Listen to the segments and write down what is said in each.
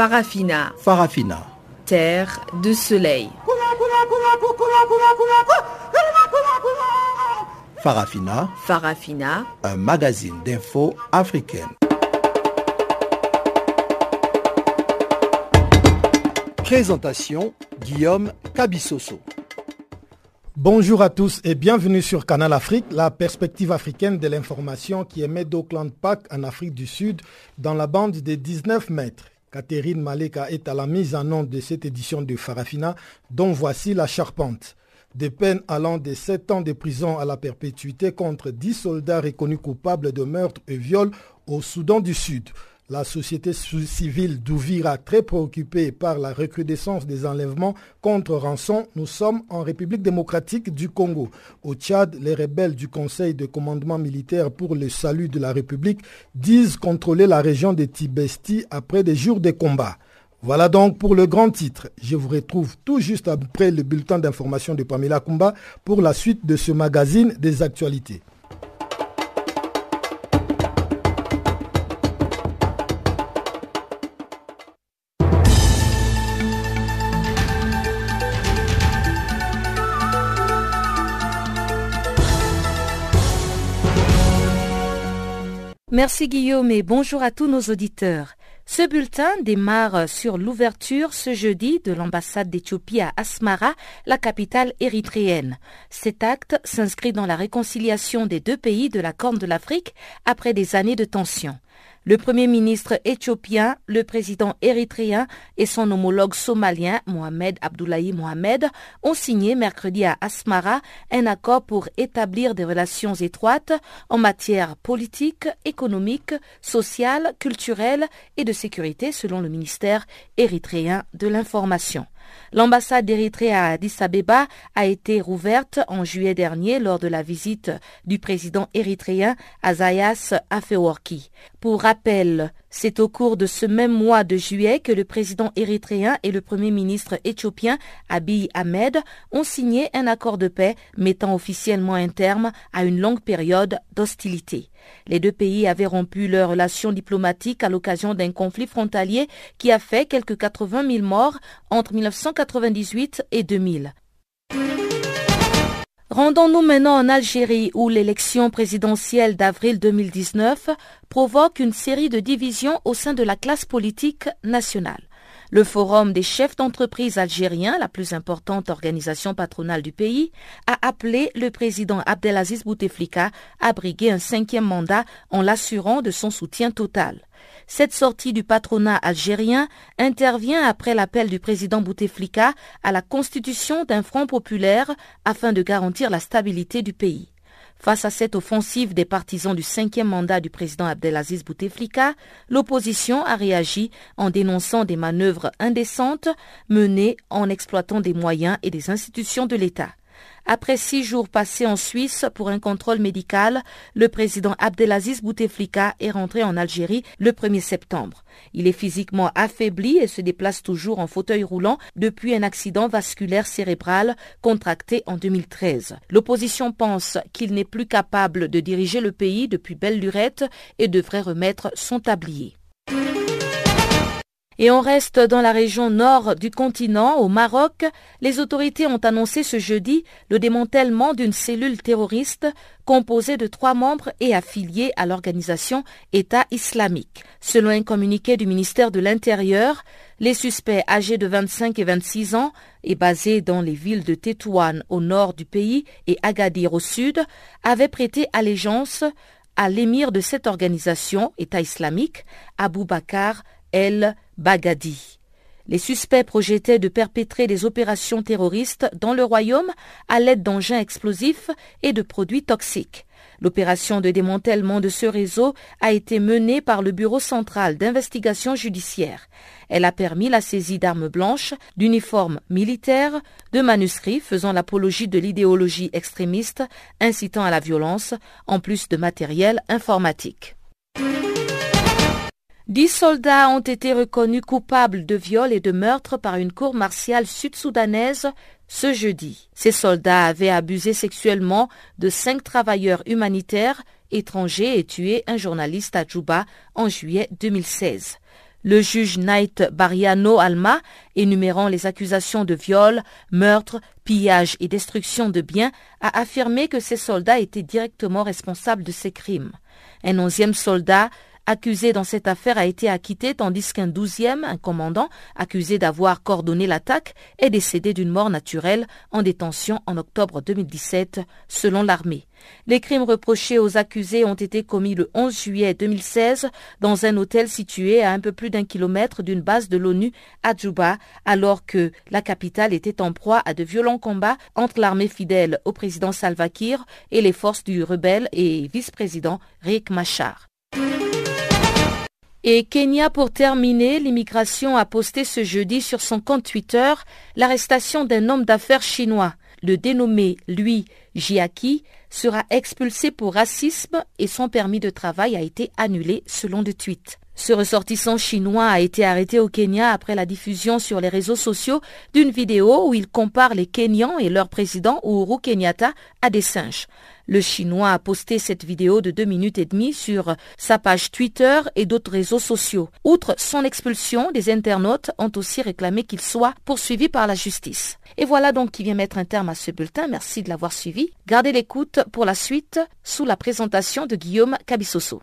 Farafina. Farafina. Terre de soleil. Farafina. Farafina. Un magazine d'infos africaine. Présentation Guillaume Cabissoso. Bonjour à tous et bienvenue sur Canal Afrique, la perspective africaine de l'information qui émet d'Auckland Park en Afrique du Sud dans la bande des 19 mètres. Catherine Maleka est à la mise en nom de cette édition de Farafina dont voici la charpente. Des peines allant de 7 ans de prison à la perpétuité contre 10 soldats reconnus coupables de meurtre et viol au Soudan du Sud. La société civile d'Ouvira, très préoccupée par la recrudescence des enlèvements contre rançon, nous sommes en République démocratique du Congo. Au Tchad, les rebelles du Conseil de commandement militaire pour le salut de la République disent contrôler la région de Tibesti après des jours de combat. Voilà donc pour le grand titre. Je vous retrouve tout juste après le bulletin d'information de Pamela Kumba pour la suite de ce magazine des actualités. Merci Guillaume et bonjour à tous nos auditeurs. Ce bulletin démarre sur l'ouverture ce jeudi de l'ambassade d'Éthiopie à Asmara, la capitale érythréenne. Cet acte s'inscrit dans la réconciliation des deux pays de la Corne de l'Afrique après des années de tensions. Le Premier ministre éthiopien, le président érythréen et son homologue somalien, Mohamed Abdullahi Mohamed, ont signé mercredi à Asmara un accord pour établir des relations étroites en matière politique, économique, sociale, culturelle et de sécurité selon le ministère érythréen de l'Information. L'ambassade d'Érythrée à Addis Abeba a été rouverte en juillet dernier lors de la visite du président érythréen Azayas Afeworki. Pour rappel, c'est au cours de ce même mois de juillet que le président érythréen et le premier ministre éthiopien Abiy Ahmed ont signé un accord de paix mettant officiellement un terme à une longue période d'hostilité. Les deux pays avaient rompu leurs relations diplomatiques à l'occasion d'un conflit frontalier qui a fait quelques 80 000 morts entre 1998 et 2000. Rendons-nous maintenant en Algérie où l'élection présidentielle d'avril 2019 provoque une série de divisions au sein de la classe politique nationale. Le Forum des chefs d'entreprise algériens, la plus importante organisation patronale du pays, a appelé le président Abdelaziz Bouteflika à briguer un cinquième mandat en l'assurant de son soutien total. Cette sortie du patronat algérien intervient après l'appel du président Bouteflika à la constitution d'un front populaire afin de garantir la stabilité du pays. Face à cette offensive des partisans du cinquième mandat du président Abdelaziz Bouteflika, l'opposition a réagi en dénonçant des manœuvres indécentes menées en exploitant des moyens et des institutions de l'État. Après six jours passés en Suisse pour un contrôle médical, le président Abdelaziz Bouteflika est rentré en Algérie le 1er septembre. Il est physiquement affaibli et se déplace toujours en fauteuil roulant depuis un accident vasculaire cérébral contracté en 2013. L'opposition pense qu'il n'est plus capable de diriger le pays depuis belle lurette et devrait remettre son tablier. Et on reste dans la région nord du continent, au Maroc. Les autorités ont annoncé ce jeudi le démantèlement d'une cellule terroriste composée de trois membres et affiliés à l'organisation État islamique. Selon un communiqué du ministère de l'Intérieur, les suspects âgés de 25 et 26 ans et basés dans les villes de Tétouan au nord du pays et Agadir au sud avaient prêté allégeance à l'émir de cette organisation, État islamique, Abu Bakr el Bagadi. Les suspects projetaient de perpétrer des opérations terroristes dans le royaume à l'aide d'engins explosifs et de produits toxiques. L'opération de démantèlement de ce réseau a été menée par le Bureau central d'investigation judiciaire. Elle a permis la saisie d'armes blanches, d'uniformes militaires, de manuscrits faisant l'apologie de l'idéologie extrémiste incitant à la violence, en plus de matériel informatique. Dix soldats ont été reconnus coupables de viol et de meurtre par une cour martiale sud-soudanaise ce jeudi. Ces soldats avaient abusé sexuellement de cinq travailleurs humanitaires étrangers et tué un journaliste à Djouba en juillet 2016. Le juge Knight Bariano Alma, énumérant les accusations de viol, meurtre, pillage et destruction de biens, a affirmé que ces soldats étaient directement responsables de ces crimes. Un onzième soldat accusé dans cette affaire a été acquitté tandis qu'un douzième, un commandant, accusé d'avoir coordonné l'attaque, est décédé d'une mort naturelle en détention en octobre 2017, selon l'armée. Les crimes reprochés aux accusés ont été commis le 11 juillet 2016 dans un hôtel situé à un peu plus d'un kilomètre d'une base de l'ONU à Djouba, alors que la capitale était en proie à de violents combats entre l'armée fidèle au président Salva Kiir et les forces du rebelle et vice-président Riek Machar. Et Kenya, pour terminer, l'immigration a posté ce jeudi sur son compte Twitter l'arrestation d'un homme d'affaires chinois. Le dénommé Lui Jiaki sera expulsé pour racisme et son permis de travail a été annulé selon le tweet. Ce ressortissant chinois a été arrêté au Kenya après la diffusion sur les réseaux sociaux d'une vidéo où il compare les Kenyans et leur président Uhuru Kenyatta à des singes. Le Chinois a posté cette vidéo de deux minutes et demie sur sa page Twitter et d'autres réseaux sociaux. Outre son expulsion, des internautes ont aussi réclamé qu'il soit poursuivi par la justice. Et voilà donc qui vient mettre un terme à ce bulletin. Merci de l'avoir suivi. Gardez l'écoute pour la suite sous la présentation de Guillaume Cabissoso.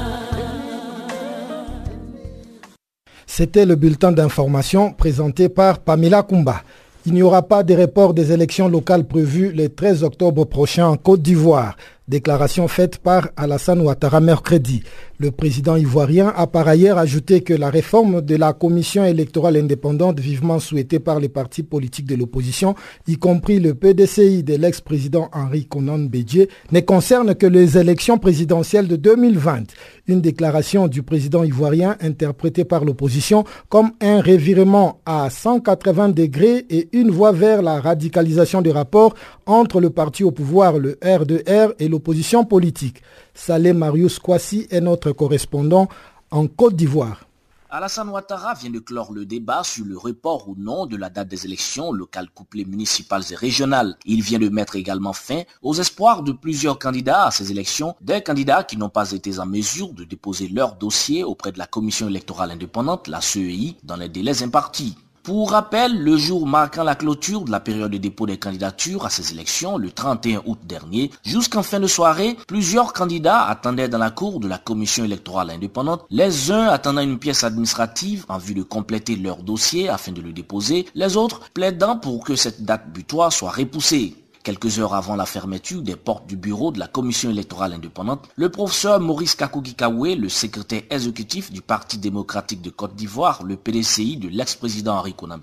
C'était le bulletin d'information présenté par Pamela Kumba. Il n'y aura pas de report des élections locales prévues le 13 octobre prochain en Côte d'Ivoire. Déclaration faite par Alassane Ouattara mercredi. Le président ivoirien a par ailleurs ajouté que la réforme de la commission électorale indépendante vivement souhaitée par les partis politiques de l'opposition, y compris le PDCI de l'ex-président Henri Conan Bédier, ne concerne que les élections présidentielles de 2020. Une déclaration du président ivoirien interprétée par l'opposition comme un revirement à 180 degrés et une voie vers la radicalisation des rapports entre le parti au pouvoir, le R2R, et l'opposition politique. Saleh Marius Kwasi est notre correspondant en Côte d'Ivoire. Alassane Ouattara vient de clore le débat sur le report ou non de la date des élections locales couplées municipales et régionales. Il vient de mettre également fin aux espoirs de plusieurs candidats à ces élections, des candidats qui n'ont pas été en mesure de déposer leur dossier auprès de la commission électorale indépendante, la CEI, dans les délais impartis. Pour rappel, le jour marquant la clôture de la période de dépôt des candidatures à ces élections, le 31 août dernier, jusqu'en fin de soirée, plusieurs candidats attendaient dans la cour de la commission électorale indépendante, les uns attendant une pièce administrative en vue de compléter leur dossier afin de le déposer, les autres plaidant pour que cette date butoir soit repoussée. Quelques heures avant la fermeture des portes du bureau de la commission électorale indépendante, le professeur Maurice Kakougi le secrétaire exécutif du Parti démocratique de Côte d'Ivoire, le PDCI de l'ex-président Henri Conan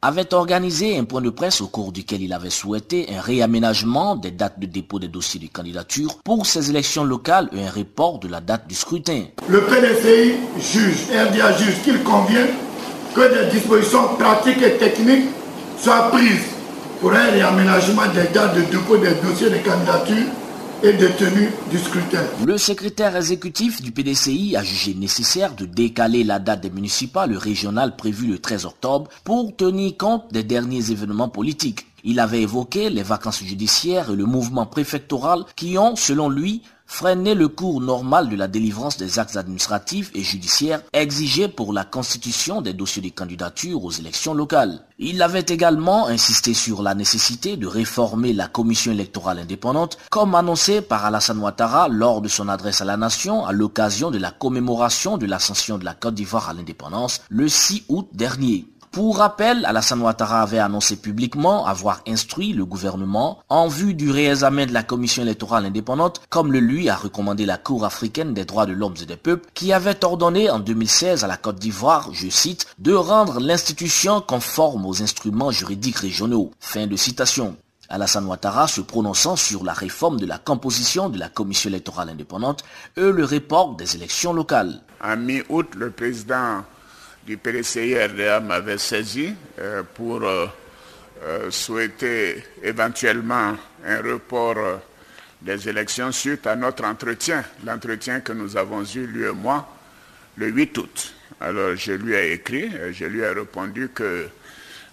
avait organisé un point de presse au cours duquel il avait souhaité un réaménagement des dates de dépôt des dossiers de candidature pour ces élections locales et un report de la date du scrutin. Le PDCI juge, RDA juge qu'il convient que des dispositions pratiques et techniques soient prises pour un réaménagement des dates de dépôt des dossiers de candidature et de tenue du scrutin. Le secrétaire exécutif du PDCI a jugé nécessaire de décaler la date des municipales régionales prévue le 13 octobre pour tenir compte des derniers événements politiques. Il avait évoqué les vacances judiciaires et le mouvement préfectoral qui ont, selon lui, freiner le cours normal de la délivrance des actes administratifs et judiciaires exigés pour la constitution des dossiers de candidature aux élections locales. Il avait également insisté sur la nécessité de réformer la commission électorale indépendante, comme annoncé par Alassane Ouattara lors de son adresse à la nation à l'occasion de la commémoration de l'ascension de la Côte d'Ivoire à l'indépendance le 6 août dernier. Pour rappel, Alassane Ouattara avait annoncé publiquement avoir instruit le gouvernement en vue du réexamen de la commission électorale indépendante, comme le lui a recommandé la Cour africaine des droits de l'homme et des peuples, qui avait ordonné en 2016 à la Côte d'Ivoire, je cite, de rendre l'institution conforme aux instruments juridiques régionaux. Fin de citation. Alassane Ouattara se prononçant sur la réforme de la composition de la commission électorale indépendante et le report des élections locales. En mi-août, le président du PDCI-RDA m'avait saisi euh, pour euh, euh, souhaiter éventuellement un report des élections suite à notre entretien, l'entretien que nous avons eu, lui et moi, le 8 août. Alors je lui ai écrit, je lui ai répondu que,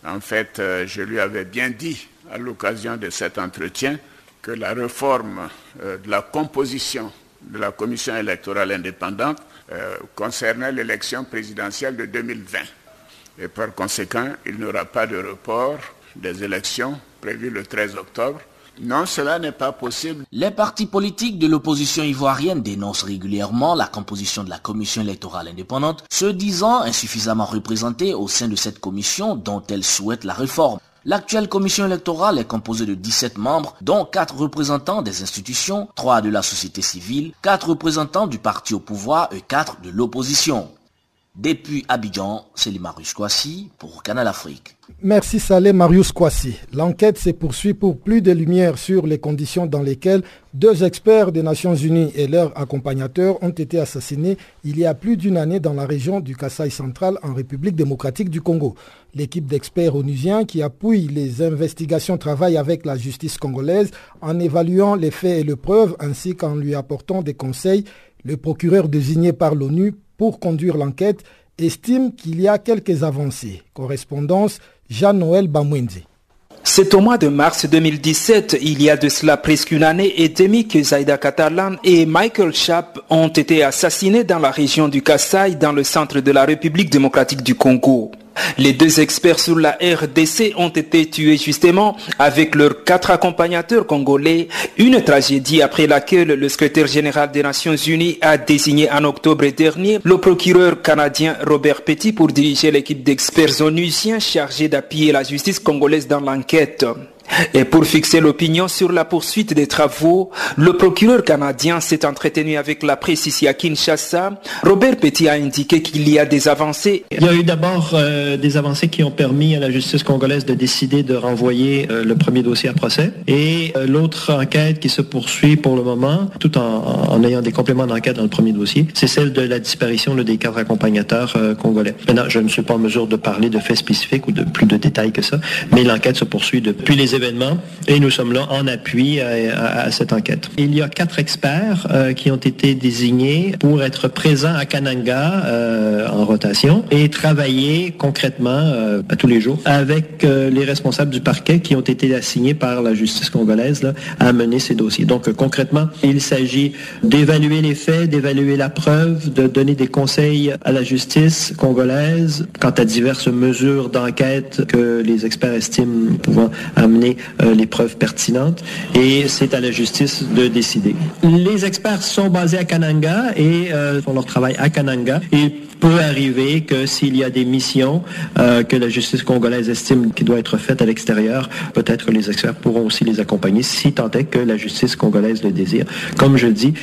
en fait, je lui avais bien dit à l'occasion de cet entretien que la réforme de la composition de la commission électorale indépendante euh, concernant l'élection présidentielle de 2020. Et par conséquent, il n'y aura pas de report des élections prévues le 13 octobre. Non, cela n'est pas possible. Les partis politiques de l'opposition ivoirienne dénoncent régulièrement la composition de la commission électorale indépendante, se disant insuffisamment représentés au sein de cette commission dont elles souhaitent la réforme. L'actuelle commission électorale est composée de 17 membres, dont 4 représentants des institutions, 3 de la société civile, 4 représentants du parti au pouvoir et 4 de l'opposition. Depuis Abidjan, c'est Marius Kwasi pour Canal Afrique. Merci Salé Marius Kwasi. L'enquête se poursuit pour plus de lumière sur les conditions dans lesquelles deux experts des Nations Unies et leurs accompagnateurs ont été assassinés il y a plus d'une année dans la région du Kasaï central en République démocratique du Congo. L'équipe d'experts onusiens qui appuie les investigations travaille avec la justice congolaise en évaluant les faits et les preuves ainsi qu'en lui apportant des conseils. Le procureur désigné par l'ONU pour conduire l'enquête estime qu'il y a quelques avancées. Correspondance Jean-Noël Bamwenzi. C'est au mois de mars 2017, il y a de cela presque une année et demie que Zaida Catalan et Michael Schaap ont été assassinés dans la région du Kassai, dans le centre de la République démocratique du Congo. Les deux experts sur la RDC ont été tués justement avec leurs quatre accompagnateurs congolais, une tragédie après laquelle le secrétaire général des Nations Unies a désigné en octobre dernier le procureur canadien Robert Petit pour diriger l'équipe d'experts onusiens chargés d'appuyer la justice congolaise dans l'enquête. Et pour fixer l'opinion sur la poursuite des travaux, le procureur canadien s'est entretenu avec la presse ici à Kinshasa. Robert Petit a indiqué qu'il y a des avancées. Il y a eu d'abord euh, des avancées qui ont permis à la justice congolaise de décider de renvoyer euh, le premier dossier à procès. Et euh, l'autre enquête qui se poursuit pour le moment, tout en, ayant des compléments d'enquête dans le premier dossier, c'est celle de la disparition des quatre accompagnateurs congolais. Maintenant, je ne suis pas en mesure de parler de faits spécifiques ou de plus de détails que ça, mais l'enquête se poursuit depuis les événements et nous sommes là en appui à, cette enquête. Il y a quatre experts euh, qui ont été désignés pour être présents à Kananga euh, en rotation et travailler concrètement euh, à tous les jours avec les responsables du parquet qui ont été assignés par la justice congolaise à mener ces dossiers. Donc concrètement, il s'agit d'évaluer les faits, d'évaluer la preuve, de donner des conseils à la justice congolaise quant à diverses mesures d'enquête que les experts estiment pouvant amener euh, les preuves pertinentes et c'est à la justice de décider. Les experts sont basés à Kananga et euh, font leur travail à Kananga. Il peut arriver que s'il y a des missions euh, que la justice congolaise estime qui doit être faites à l'extérieur, peut-être les experts pourront aussi les accompagner si tant est que la justice congolaise le désire. Comme je dis,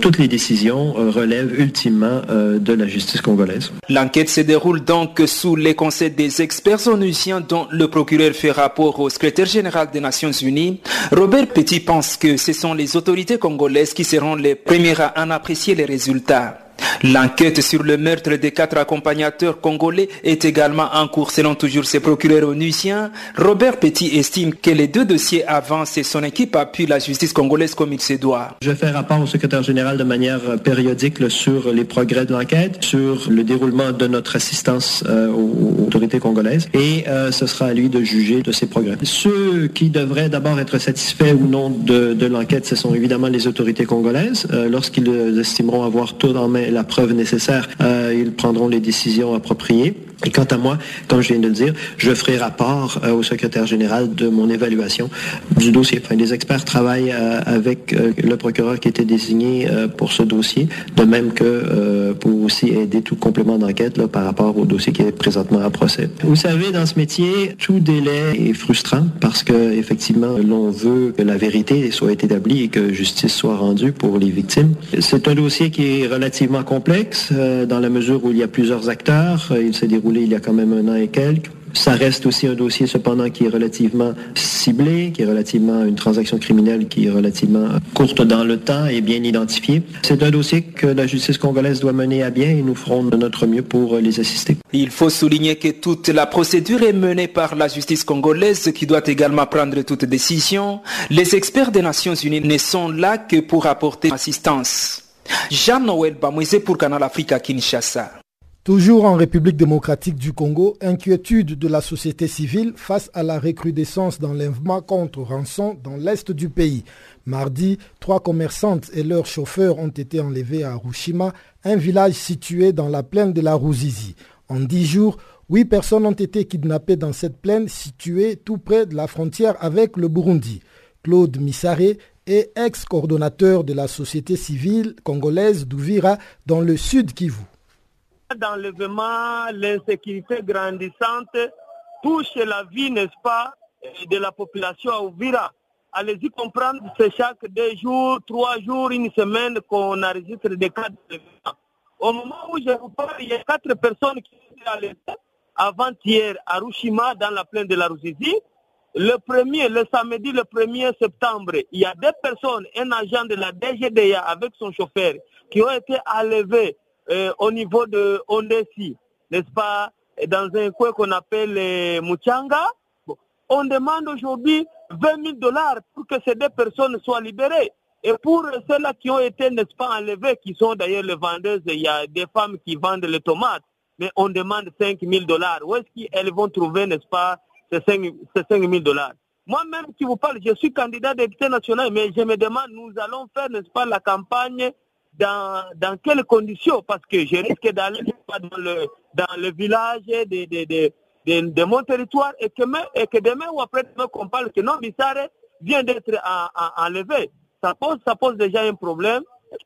toutes les décisions relèvent ultimement de la justice congolaise. L'enquête se déroule donc sous les conseils des experts onusiens dont le procureur fait rapport au secrétaire général des Nations Unies, Robert Petit pense que ce sont les autorités congolaises qui seront les premières à en apprécier les résultats. L'enquête sur le meurtre des quatre accompagnateurs congolais est également en cours selon toujours ses procureurs onusiens. Robert Petit estime que les deux dossiers avancent et son équipe appuie la justice congolaise comme il se doit. Je fais rapport au secrétaire général de manière périodique sur les progrès de l'enquête, sur le déroulement de notre assistance euh, aux autorités congolaises et euh, ce sera à lui de juger de ces progrès. Ceux qui devraient d'abord être satisfaits ou non de, l'enquête, ce sont évidemment les autorités congolaises. Euh, lorsqu'ils estimeront avoir tout en main la preuve nécessaire, euh, ils prendront les décisions appropriées. Et quant à moi, comme je viens de le dire, je ferai rapport euh, au secrétaire général de mon évaluation du dossier. Enfin, les experts travaillent euh, avec le procureur qui était désigné pour ce dossier, de même que pour aussi aider tout complément d'enquête par rapport au dossier qui est présentement à procès. Vous savez, dans ce métier, tout délai est frustrant parce que effectivement, l'on veut que la vérité soit établie et que justice soit rendue pour les victimes. C'est un dossier qui est relativement complexe euh, dans la mesure où il y a plusieurs acteurs. Euh, il s'est il y a quand même un an et quelques. Ça reste aussi un dossier cependant qui est relativement ciblé, qui est relativement une transaction criminelle qui est relativement courte dans le temps et bien identifiée. C'est un dossier que la justice congolaise doit mener à bien et nous ferons de notre mieux pour les assister. Il faut souligner que toute la procédure est menée par la justice congolaise qui doit également prendre toute décision. Les experts des Nations Unies ne sont là que pour apporter assistance. Jean-Noël Bamouise pour Canal Africa Kinshasa. Toujours en République démocratique du Congo, inquiétude de la société civile face à la recrudescence d'enlèvements contre rançon dans l'est du pays. Mardi, trois commerçantes et leurs chauffeurs ont été enlevés à Rushima, un village situé dans la plaine de la Rouzizi. En dix jours, huit personnes ont été kidnappées dans cette plaine située tout près de la frontière avec le Burundi. Claude Missaré est ex-coordonnateur de la société civile congolaise d'Ouvira dans le sud Kivu d'enlèvement, l'insécurité grandissante touche la vie, n'est-ce pas, de la population à Ouvira. Allez-y comprendre, c'est chaque deux jours, trois jours, une semaine qu'on enregistre des cas d'enlèvement. Au moment où je vous parle, il y a quatre personnes qui sont allées avant-hier à Rushima, dans la plaine de la Ruzizi. Le premier, le samedi, le 1er septembre, il y a deux personnes, un agent de la DGDA avec son chauffeur, qui ont été enlevés euh, au niveau de Ondesi, n'est-ce pas, dans un coin qu'on appelle euh, Muchanga. On demande aujourd'hui 20 000 dollars pour que ces deux personnes soient libérées. Et pour ceux-là qui ont été, n'est-ce pas, enlevés, qui sont d'ailleurs les vendeuses, il y a des femmes qui vendent les tomates, mais on demande 5 000 dollars. Où est-ce qu'elles vont trouver, n'est-ce pas, ces 5, ces 5 000 dollars? Moi-même qui vous parle, je suis candidat député national, mais je me demande, nous allons faire, n'est-ce pas, la campagne dans, dans quelles conditions? Parce que je risque d'aller dans le, dans le village de, de, de, de, mon territoire et que, et que demain ou après-demain qu'on parle que non, Bissare vient d'être enlevé. Ça pose, ça pose déjà un problème,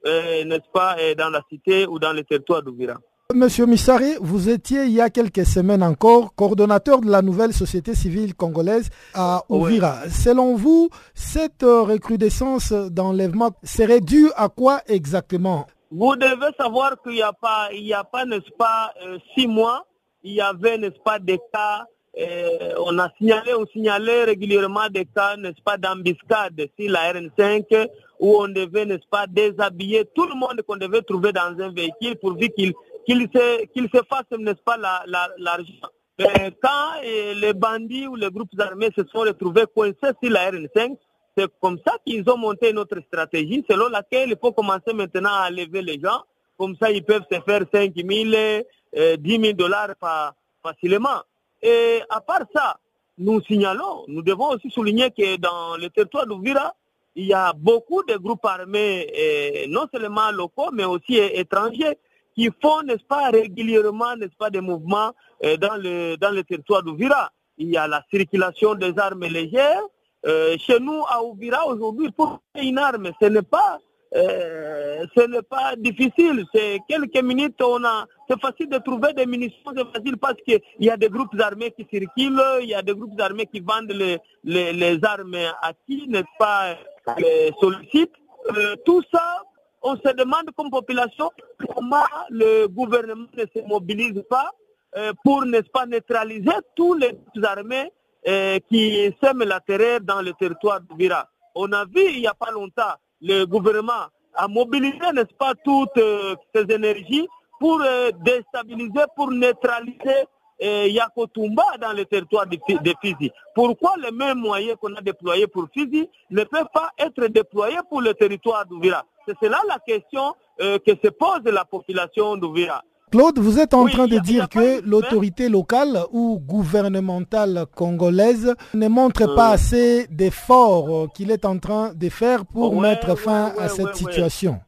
euh, n'est-ce pas, euh, dans la cité ou dans le territoire d'Ouvira. Monsieur Missari, vous étiez il y a quelques semaines encore coordonnateur de la nouvelle société civile congolaise à Ouvira. Selon vous, cette recrudescence d'enlèvement serait due à quoi exactement? Vous devez savoir qu'il n'y a pas, il y a pas, n'est-ce pas, euh, six mois, il y avait, n'est-ce pas, des cas euh, on a signalé, on signalait régulièrement des cas, n'est-ce pas, d'embuscade sur la RN5 où on devait, n'est-ce pas, déshabiller tout le monde qu'on devait trouver dans un véhicule pourvu qu'il qu'il se, qu'il se fasse, n'est-ce pas, l'argent. La, quand les bandits ou les groupes armés se sont retrouvés coincés sur la RN5, c'est comme ça qu'ils ont monté notre stratégie selon laquelle il faut commencer maintenant à lever les gens. Comme ça, ils peuvent se faire 5 000, 10 000 dollars facilement. Et à part ça, nous signalons, nous devons aussi souligner que dans le territoire d'Ouvira, il y a beaucoup de groupes armés, non seulement locaux, mais aussi étrangers, qui font, n'est-ce pas, régulièrement, n'est-ce pas, des mouvements euh, dans, le, dans le territoire d'Ouvira. Il y a la circulation des armes légères. Euh, chez nous, à Ouvira, aujourd'hui, pour une arme, ce n'est pas, euh, ce n'est pas difficile. C'est quelques minutes, on a, c'est facile de trouver des munitions, c'est facile parce qu'il y a des groupes armés qui circulent, il y a des groupes armés qui vendent les, les, les armes à qui, n'est-ce pas, les sollicitent. tout ça on se demande comme population comment le gouvernement ne se mobilise pas euh, pour, n'est-ce pas, neutraliser tous les armées euh, qui sèment la terreur dans le territoire de Vira. On a vu il n'y a pas longtemps le gouvernement à mobiliser, n'est-ce pas, toutes ces énergies pour déstabiliser, pour neutraliser Yakotumba dans le territoire de, Fizi. Pourquoi les mêmes moyens qu'on a déployés pour Fizi ne peuvent pas être déployés pour le territoire d'Ouvira C'est cela la question que se pose la population d'Ouvira. Claude, vous êtes en train de dire que l'autorité locale ou gouvernementale congolaise ne montre pas euh. assez d'efforts qu'il est en train de faire pour mettre fin à cette situation.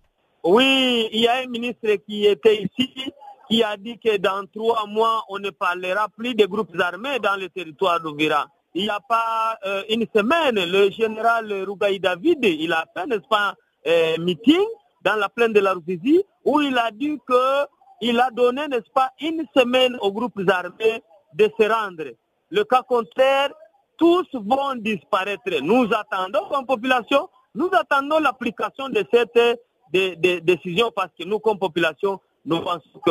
Oui, il y a un ministre qui était ici qui a dit que dans trois mois, on ne parlera plus des groupes armés dans le territoire d'Ouvira. Il n'y a pas euh, une semaine, le général Rougaï David, il a fait, n'est-ce pas, euh, meeting dans la plaine de la Ruzizi où il a dit que il a donné, n'est-ce pas, une semaine aux groupes armés de se rendre. Le cas contraire, tous vont disparaître. Nous attendons comme population, nous attendons l'application de cette décision parce que nous, comme population, nous pensons que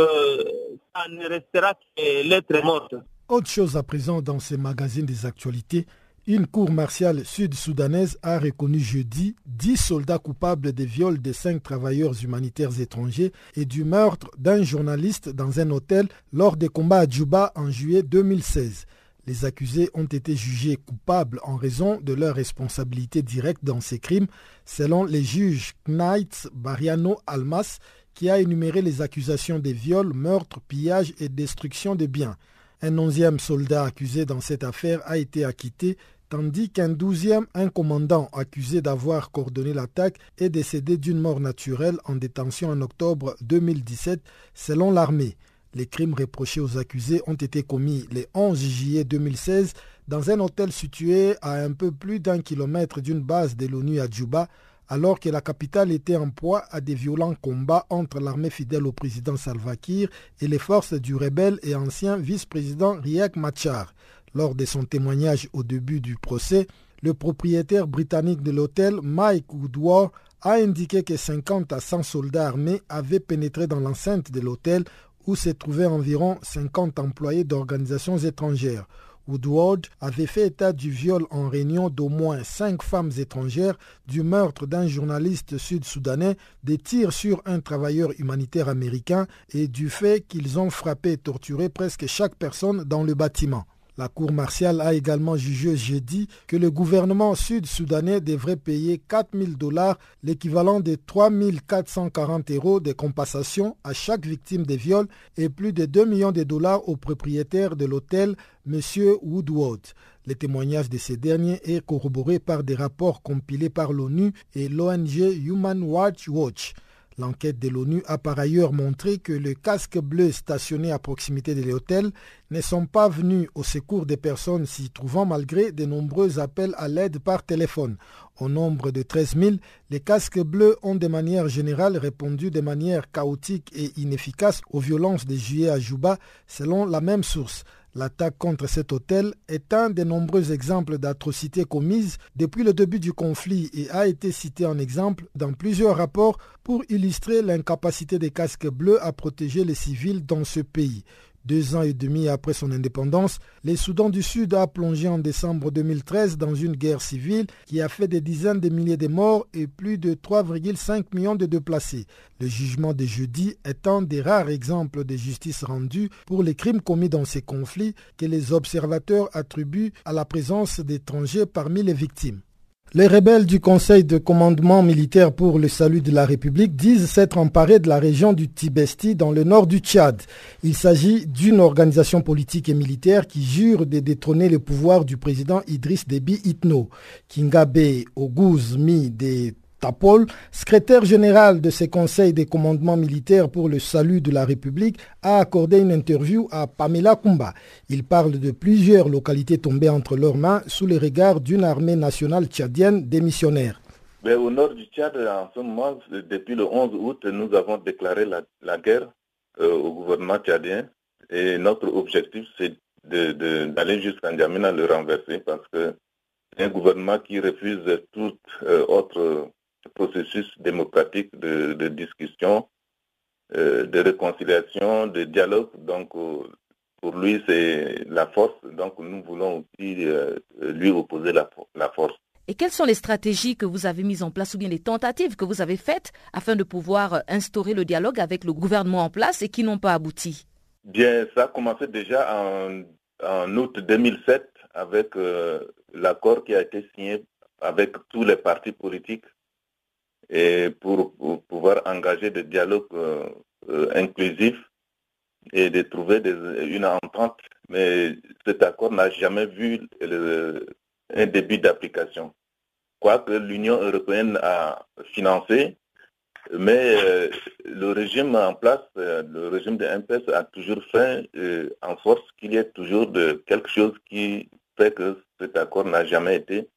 ça ne restera que lettre morte. Autre chose à présent dans ces magazines des actualités, une cour martiale sud-soudanaise a reconnu jeudi 10 soldats coupables des viols de cinq travailleurs humanitaires étrangers et du meurtre d'un journaliste dans un hôtel lors des combats à Djouba en juillet 2016. Les accusés ont été jugés coupables en raison de leur responsabilité directe dans ces crimes, selon les juges Knights Bariano Almas, qui a énuméré les accusations de viols, meurtres, pillages et destruction de biens. Un onzième soldat accusé dans cette affaire a été acquitté tandis qu'un douzième, un commandant accusé d'avoir coordonné l'attaque, est décédé d'une mort naturelle en détention en octobre 2017, selon l'armée. Les crimes reprochés aux accusés ont été commis le 11 juillet 2016 dans un hôtel situé à un peu plus d'un kilomètre d'une base de l'ONU à Djouba, alors que la capitale était en proie à des violents combats entre l'armée fidèle au président Salva Kiir et les forces du rebelle et ancien vice-président Riek Machar. Lors de son témoignage au début du procès, le propriétaire britannique de l'hôtel, Mike Woodward, a indiqué que 50 à 100 soldats armés avaient pénétré dans l'enceinte de l'hôtel où se trouvaient environ 50 employés d'organisations étrangères. Woodward avait fait état du viol en réunion d'au moins cinq femmes étrangères, du meurtre d'un journaliste sud-soudanais, des tirs sur un travailleur humanitaire américain et du fait qu'ils ont frappé et torturé presque chaque personne dans le bâtiment. La Cour martiale a également jugé jeudi que le gouvernement sud-soudanais devrait payer 4 000 dollars, l'équivalent de 3 440 euros de compensation à chaque victime des viols et plus de 2 millions de dollars au propriétaire de l'hôtel, M. Woodward. Le témoignage de ces derniers est corroboré par des rapports compilés par l'ONU et l'ONG Human Rights Watch. L'enquête de l'ONU a par ailleurs montré que les casques bleus stationnés à proximité de l'hôtel ne sont pas venus au secours des personnes s'y trouvant malgré de nombreux appels à l'aide par téléphone. Au nombre de 13 000, les casques bleus ont de manière générale répondu de manière chaotique et inefficace aux violences de juillet à Juba, selon la même source. L'attaque contre cet hôtel est un des nombreux exemples d'atrocités commises depuis le début du conflit et a été cité en exemple dans plusieurs rapports pour illustrer l'incapacité des casques bleus à protéger les civils dans ce pays. Deux ans et demi après son indépendance, le Soudan du Sud a plongé en décembre 2013 dans une guerre civile qui a fait des dizaines de milliers de morts et plus de 3,5 millions de déplacés. Le jugement de jeudi est un des rares exemples de justice rendue pour les crimes commis dans ces conflits que les observateurs attribuent à la présence d'étrangers parmi les victimes. Les rebelles du Conseil de commandement militaire pour le salut de la République disent s'être emparés de la région du Tibesti dans le nord du Tchad. Il s'agit d'une organisation politique et militaire qui jure de détrôner le pouvoir du président Idriss Déby Itno. Kingabe Oguzmi des Tapol, secrétaire général de ces conseils des commandements militaires pour le salut de la République, a accordé une interview à Pamela Kumba. Il parle de plusieurs localités tombées entre leurs mains sous les regards d'une armée nationale tchadienne démissionnaire. Au nord du Tchad, en ce moment, depuis le 11 août, nous avons déclaré la, guerre euh, au gouvernement tchadien et notre objectif, c'est d'aller jusqu'à N'Djamena le renverser parce que un gouvernement qui refuse toute euh, autre processus démocratique de, discussion, euh, de réconciliation, de dialogue. Donc, euh, pour lui, c'est la force. Donc, nous voulons aussi euh, lui opposer la, la force. Et quelles sont les stratégies que vous avez mises en place ou bien les tentatives que vous avez faites afin de pouvoir instaurer le dialogue avec le gouvernement en place et qui n'ont pas abouti? Bien, ça a commencé déjà en, août 2007 avec euh, l'accord qui a été signé avec tous les partis politiques et pour, pouvoir engager des dialogues euh, inclusifs et de trouver une entente. Mais cet accord n'a jamais vu un début d'application quoique l'Union européenne a financé, mais euh, le régime en place, euh, le régime de MPS a toujours fait euh, en sorte qu'il y ait toujours de quelque chose qui fait que cet accord n'a jamais été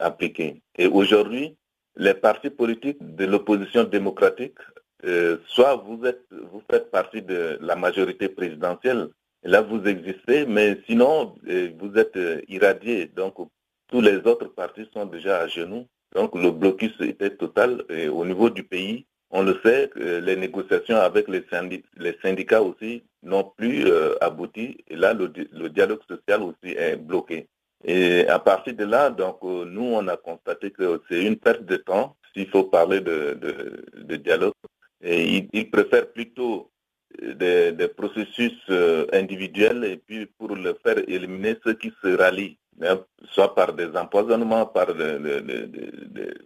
appliqué. Et aujourd'hui, les partis politiques de l'opposition démocratique, soit vous êtes, vous faites partie de la majorité présidentielle, là vous existez, mais sinon vous êtes irradié. Donc tous les autres partis sont déjà à genoux. Donc le blocus était total et au niveau du pays. On le sait, les négociations avec les, syndicats, aussi n'ont plus euh, abouti. Et là, le, dialogue social aussi est bloqué. Et à partir de là, donc euh, nous, on a constaté que c'est une perte de temps s'il faut parler de, dialogue. Et ils, préfèrent plutôt des, des processus euh, individuels et puis pour le faire éliminer ceux qui se rallient soit par des empoisonnements, par des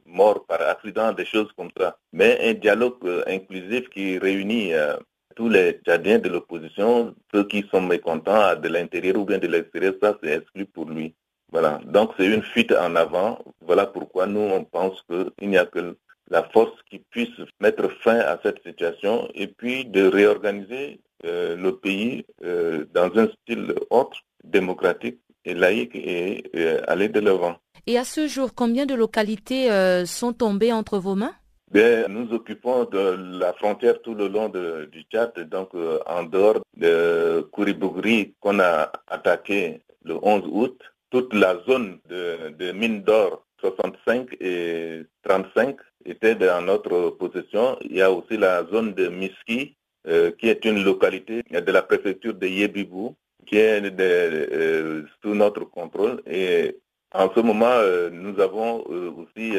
morts par accident, des choses comme ça. Mais un dialogue euh, inclusif qui réunit euh, tous les Tchadiens de l'opposition, ceux qui sont mécontents de l'intérieur ou bien de l'extérieur, ça c'est exclu pour lui. Voilà. Donc c'est une fuite en avant. Voilà pourquoi nous on pense qu'il n'y a que la force qui puisse mettre fin à cette situation et puis de réorganiser euh, le pays dans un style autre, démocratique, et laïque et, aller de l'avant. Et à ce jour, combien de localités euh, sont tombées entre vos mains? Bien, nous occupons de la frontière tout le long du Tchad, donc euh, en dehors de Kouribougri qu'on a attaqué le 11 août, toute la zone de, de mine d'or 65 et 35 était dans notre possession. Il y a aussi la zone de Miski, euh, qui est une localité de la préfecture de Yébibou, qui est euh, sous notre contrôle. Et en ce moment, euh, nous avons aussi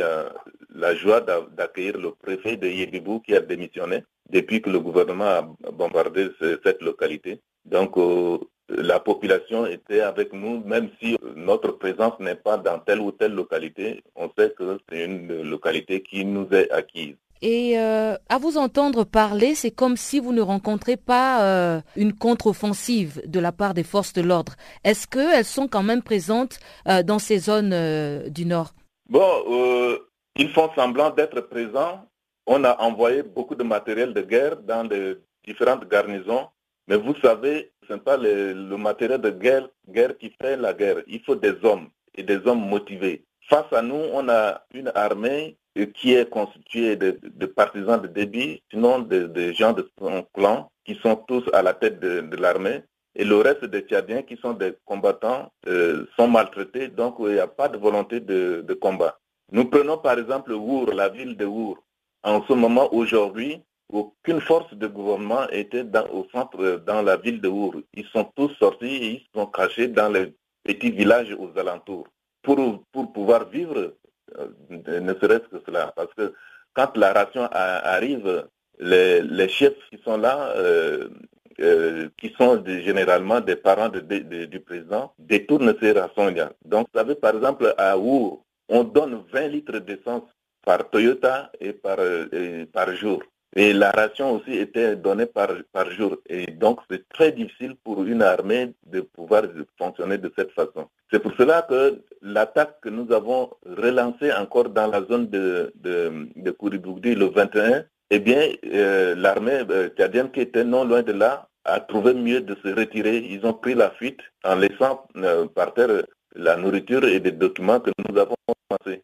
la joie d'accueillir le préfet de Yébibou qui a démissionné depuis que le gouvernement a bombardé cette localité. Donc, la population était avec nous, même si notre présence n'est pas dans telle ou telle localité, on sait que c'est une localité qui nous est acquise. Et euh, à vous entendre parler, c'est comme si vous ne rencontrez pas euh, une contre-offensive de la part des forces de l'ordre. Est-ce qu'elles sont quand même présentes euh, dans ces zones du Nord? Bon, ils font semblant d'être présents. On a envoyé beaucoup de matériel de guerre dans les différentes garnisons. Mais vous savez, ce n'est pas le, matériel de guerre, qui fait la guerre. Il faut des hommes et des hommes motivés. Face à nous, on a une armée qui est constitué de, partisans de débit, sinon de, gens de son clan qui sont tous à la tête de, l'armée. Et le reste des Tchadiens qui sont des combattants euh, sont maltraités, donc il n'y a pas de volonté de, combat. Nous prenons par exemple la ville de Our. En ce moment, aujourd'hui, aucune force de gouvernement était dans, au centre, dans la ville de Our. Ils sont tous sortis et ils sont cachés dans les petits villages aux alentours. Pour, pour pouvoir vivre, euh, ne serait-ce que cela. Parce que quand la ration arrive, les, chefs qui sont là, euh, euh, qui sont généralement des parents du président, détournent ces rations-là. Donc, vous savez, par exemple, à où on donne 20 litres d'essence par Toyota et par, par jour. Et la ration aussi était donnée par, par jour. Et donc, c'est très difficile pour une armée de pouvoir fonctionner de cette façon. C'est pour cela que l'attaque que nous avons relancée encore dans la zone de, de, de le 21, eh bien, euh, l'armée euh, tchadienne qui était non loin de là a trouvé mieux de se retirer. Ils ont pris la fuite en laissant euh, par terre la nourriture et des documents que nous avons commencé.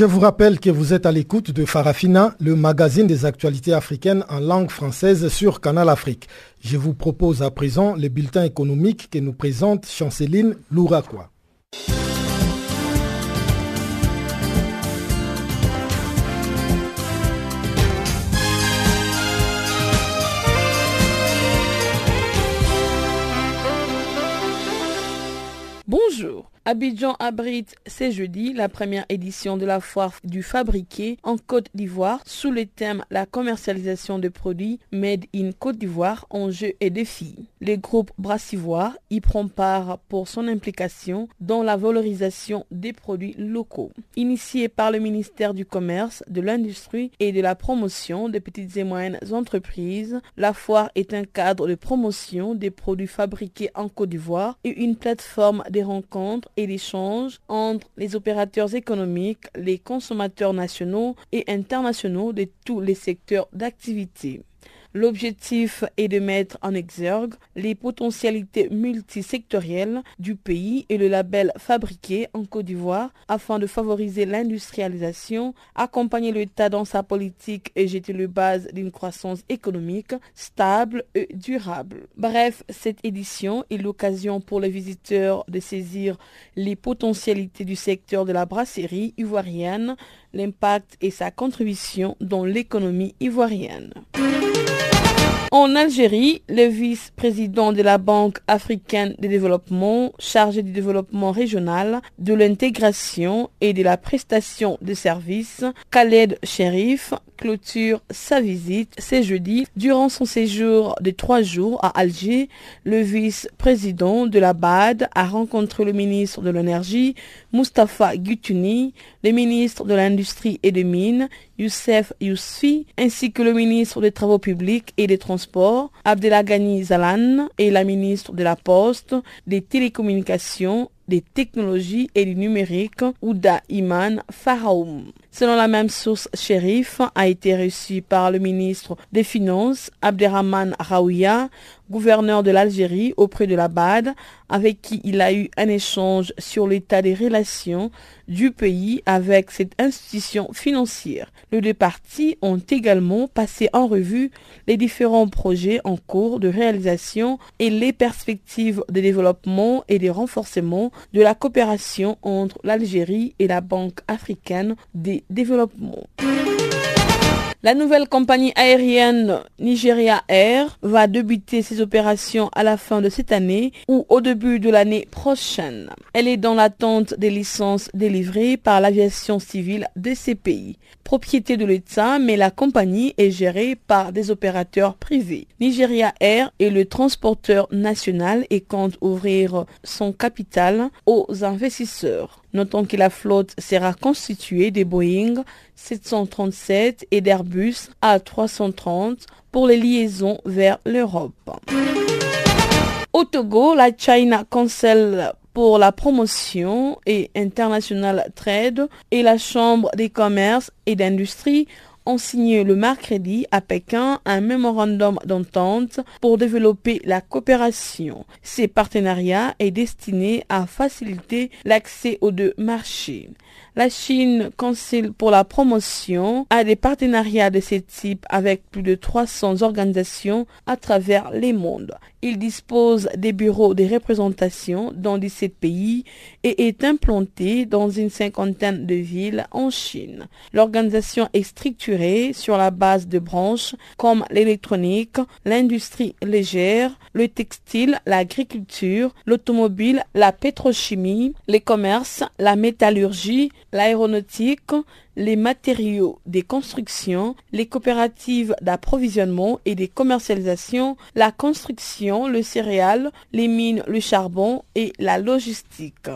Je vous rappelle que vous êtes à l'écoute de Farafina, le magazine des actualités africaines en langue française sur Canal Afrique. Je vous propose à présent les bulletins économiques que nous présente Chanceline Louraquois. Bonjour. Abidjan abrite ce jeudi la première édition de la foire du fabriqué en Côte d'Ivoire sous le thème La commercialisation de produits Made in Côte d'Ivoire, enjeux et défis. Le groupe Brassivoire y prend part pour son implication dans la valorisation des produits locaux. Initié par le ministère du Commerce, de l'Industrie et de la Promotion des petites et moyennes entreprises, la foire est un cadre de promotion des produits fabriqués en Côte d'Ivoire et une plateforme des rencontres l'échange entre les opérateurs économiques, les consommateurs nationaux et internationaux de tous les secteurs d'activité. L'objectif est de mettre en exergue les potentialités multisectorielles du pays et le label fabriqué en Côte d'Ivoire afin de favoriser l'industrialisation, accompagner l'État dans sa politique et jeter le base d'une croissance économique stable et durable. Bref, cette édition est l'occasion pour les visiteurs de saisir les potentialités du secteur de la brasserie ivoirienne, l'impact et sa contribution dans l'économie ivoirienne. En Algérie, le vice-président de la Banque africaine de développement, chargé du développement régional, de l'intégration et de la prestation de services, Khaled Sherif, clôture sa visite ce jeudi. Durant son séjour de trois jours à Alger, le vice-président de la BAD a rencontré le ministre de l'Énergie, Mustafa Gutuni, le ministre de l'Industrie et des Mines, Youssef Yousfi, ainsi que le ministre des Travaux publics et des Transports, Abdelagani Zalan, et la ministre de la Poste, des Télécommunications des technologies et du numérique, Ouda Iman Faraoum. Selon la même source, Shérif a été reçu par le ministre des Finances, Abderrahman Raouia, gouverneur de l'Algérie auprès de la BAD, avec qui il a eu un échange sur l'état des relations du pays avec cette institution financière. Les deux parties ont également passé en revue les différents projets en cours de réalisation et les perspectives de développement et de renforcement de la coopération entre l'Algérie et la Banque africaine des développements. La nouvelle compagnie aérienne Nigeria Air va débuter ses opérations à la fin de cette année ou au début de l'année prochaine. Elle est dans l'attente des licences délivrées par l'aviation civile de ces pays. Propriété de l'État, mais la compagnie est gérée par des opérateurs privés. Nigeria Air est le transporteur national et compte ouvrir son capital aux investisseurs. Notons que la flotte sera constituée des Boeing 737 et d'Airbus A330 pour les liaisons vers l'Europe. Au Togo, la China Council pour la promotion et international trade et la Chambre des commerces et d'industrie ont signé le mercredi à Pékin un mémorandum d'entente pour développer la coopération. Ces partenariats est destiné à faciliter l'accès aux deux marchés. La Chine concile pour la promotion a des partenariats de ce type avec plus de 300 organisations à travers les mondes. Il dispose des bureaux de représentation dans 17 pays et est implanté dans une cinquantaine de villes en Chine. L'organisation est structurée sur la base de branches comme l'électronique, l'industrie légère, le textile, l'agriculture, l'automobile, la pétrochimie, les commerces, la métallurgie, l'aéronautique, les matériaux des constructions, les coopératives d'approvisionnement et des commercialisations, la construction, le céréal, les mines, le charbon et la logistique.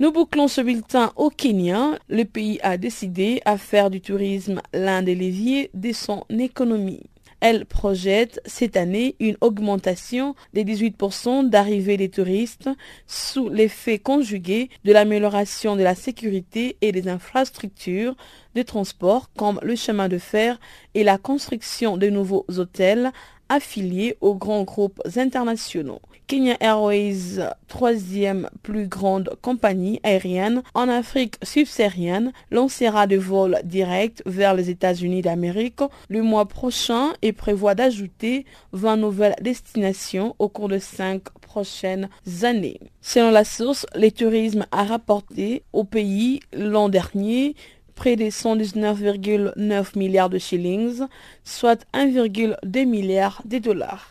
Nous bouclons ce bulletin au Kenya. Le pays a décidé à faire du tourisme l'un des leviers de son économie. Elle projette cette année une augmentation des 18% d'arrivée des touristes sous l'effet conjugué de l'amélioration de la sécurité et des infrastructures de transport comme le chemin de fer et la construction de nouveaux hôtels affiliés aux grands groupes internationaux. Kenya Airways, troisième plus grande compagnie aérienne en Afrique subsaharienne, lancera des vols directs vers les États-Unis d'Amérique le mois prochain et prévoit d'ajouter 20 nouvelles destinations au cours de cinq prochaines années. Selon la source, le tourisme a rapporté au pays l'an dernier près de 119,9 milliards de shillings, soit 1,2 milliard de dollars.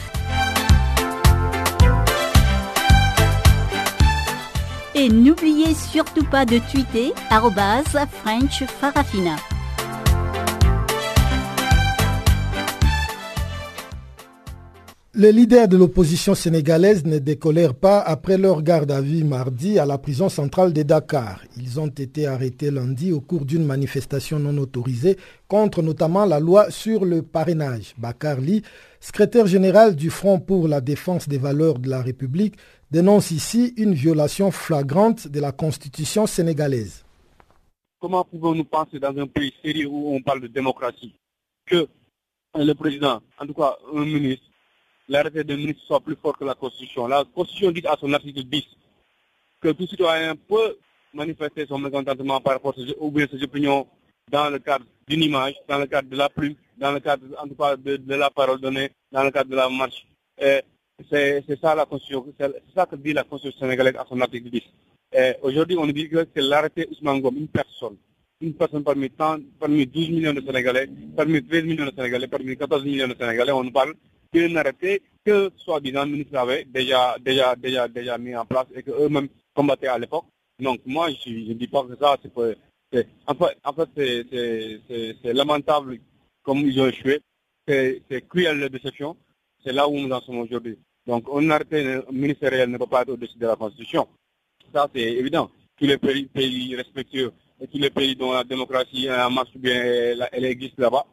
Et n'oubliez surtout pas de tweeter French Farafina. Les leaders de l'opposition sénégalaise ne décolèrent pas après leur garde à vue mardi à la prison centrale de Dakar. Ils ont été arrêtés lundi au cours d'une manifestation non autorisée contre notamment la loi sur le parrainage. Bakar Lee, secrétaire général du Front pour la défense des valeurs de la République, dénonce ici une violation flagrante de la constitution sénégalaise. Comment pouvons-nous penser dans un pays sérieux où on parle de démocratie que le président, en tout cas un ministre, l'arrêté d'un ministre soit plus fort que la constitution La constitution dit à son article 10 que tout citoyen peut manifester son mécontentement par rapport à ses, ou ses opinions dans le cadre d'une image, dans le cadre de la plume, dans le cadre en tout cas de, la parole donnée, dans le cadre de la marche. C'est ça la Constitution, c'est ça que dit la Constitution sénégalaise à son article 10. Aujourd'hui, on dit que c'est l'arrêté Ousmane une personne, une personne parmi, parmi 12 millions de Sénégalais, parmi 13 millions de Sénégalais, parmi 14 millions de Sénégalais, on parle d'un arrêté que soi-disant le ministre avait déjà, déjà, déjà, déjà mis en place et qu'eux-mêmes combattaient à l'époque. Donc moi, je ne dis pas que ça, c'est en fait, en fait c'est lamentable comme ils ont échoué. C'est cruel la déception. C'est là où nous en sommes aujourd'hui. Donc, un arrêté ministériel ne peut pas être au-dessus de la Constitution. Ça, c'est évident. Tous les pays, respectueux et tous les pays dont la démocratie marche bien, elle, existe là-bas,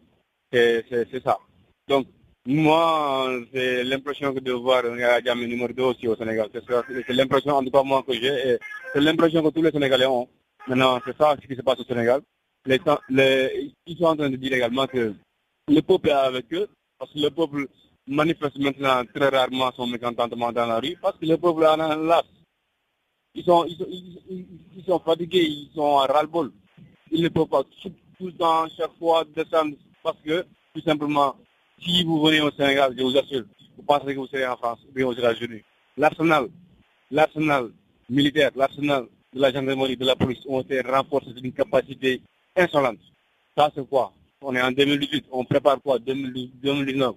c'est ça. Donc, moi, j'ai l'impression de voir un Diamé numéro 2 aussi au Sénégal. C'est l'impression, en tout cas, moi, que j'ai. C'est l'impression que tous les Sénégalais ont. Maintenant, c'est ça ce qui se passe au Sénégal. Les, ils sont en train de dire également que le peuple est avec eux, parce que le peuple manifestent maintenant très rarement son mécontentement dans la rue parce que le peuple en a las. Ils sont, ils, sont, fatigués, ils sont à ras-le-bol. Ils ne peuvent pas tout, le temps, chaque fois, descendre parce que, tout simplement, si vous venez au Sénégal, je vous assure, vous pensez que vous serez en France ou bien aux États-Unis. L'arsenal, l'arsenal militaire, l'arsenal de la gendarmerie, de la police ont été renforcés d'une capacité insolente. Ça, c'est quoi? On est en 2018, on prépare quoi? 2019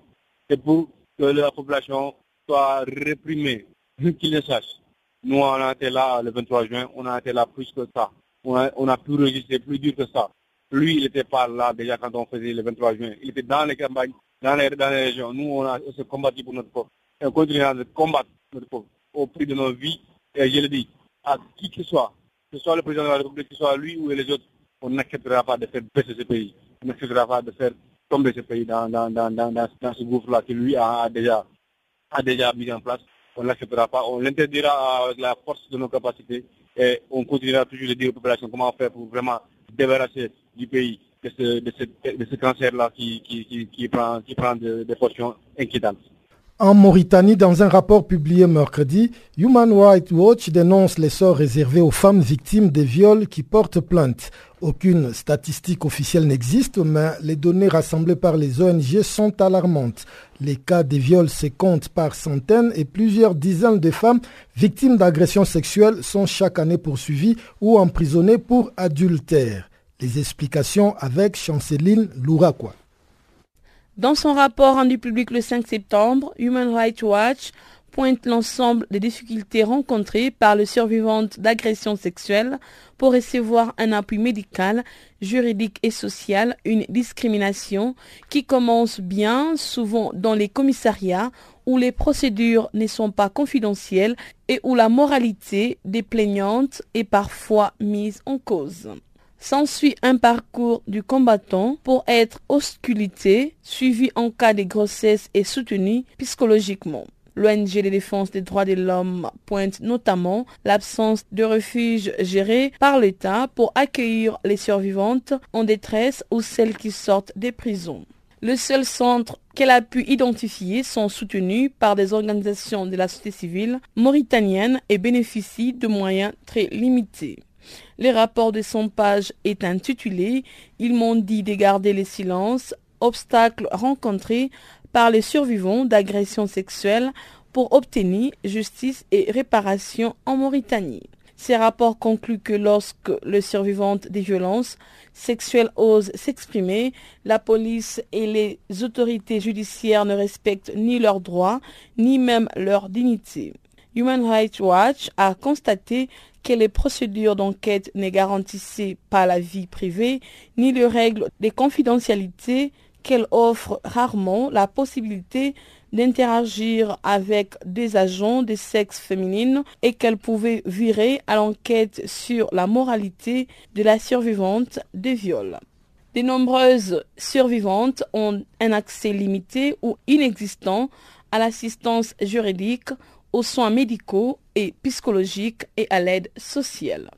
c'est pour que la population soit réprimée, qu'ils le sachent. Nous, on a été là le 23 juin, on a été là plus que ça. On a, pu résister plus dur que ça. Lui, il n'était pas là déjà quand on faisait le 23 juin. Il était dans les campagnes, dans les, dans les régions. Nous, on a se combattu pour notre peuple. On continuera de combattre notre peuple au prix de nos vies. Et je le dis, à qui que ce soit, que ce soit le président de la République, que ce soit lui ou les autres, on n'acceptera pas de faire baisser ce pays. On n'acceptera pas de faire tomber ce pays dans, dans, dans, dans, ce gouffre-là qui lui a, déjà, a déjà mis en place. On ne l'acceptera pas. On l'interdira avec la force de nos capacités et on continuera toujours de dire aux populations comment faire pour vraiment débarrasser du pays de ce, cancer-là qui, prend, des, portions. En Mauritanie, dans un rapport publié mercredi, Human Rights Watch dénonce les sorts réservés aux femmes victimes des viols qui portent plainte. Aucune statistique officielle n'existe, mais les données rassemblées par les ONG sont alarmantes. Les cas de viols se comptent par centaines et plusieurs dizaines de femmes victimes d'agressions sexuelles sont chaque année poursuivies ou emprisonnées pour adultère. Les explications avec Chanceline Louraquois. Dans son rapport rendu public le 5 septembre, Human Rights Watch pointe l'ensemble des difficultés rencontrées par les survivantes d'agressions sexuelles pour recevoir un appui médical, juridique et social, une discrimination qui commence bien souvent dans les commissariats où les procédures ne sont pas confidentielles et où la moralité des plaignantes est parfois mise en cause. S'ensuit un parcours du combattant pour être ausculté, suivi en cas de grossesse et soutenu psychologiquement. L'ONG de défense des droits de l'homme pointe notamment l'absence de refuge géré par l'État pour accueillir les survivantes en détresse ou celles qui sortent des prisons. Le seul centre qu'elle a pu identifier sont soutenus par des organisations de la société civile mauritanienne et bénéficient de moyens très limités. Le rapport de son page est intitulé Ils m'ont dit de garder le silence, obstacles rencontrés par les survivants d'agressions sexuelles pour obtenir justice et réparation en Mauritanie. Ces rapports concluent que lorsque les survivantes des violences sexuelles osent s'exprimer, la police et les autorités judiciaires ne respectent ni leurs droits, ni même leur dignité. Human Rights Watch a constaté que les procédures d'enquête ne garantissaient pas la vie privée ni les règles de confidentialité qu'elle offre rarement la possibilité d'interagir avec des agents de sexe féminine et qu'elle pouvait virer à l'enquête sur la moralité de la survivante des viols. De nombreuses survivantes ont un accès limité ou inexistant à l'assistance juridique aux soins médicaux et psychologiques et à l'aide sociale.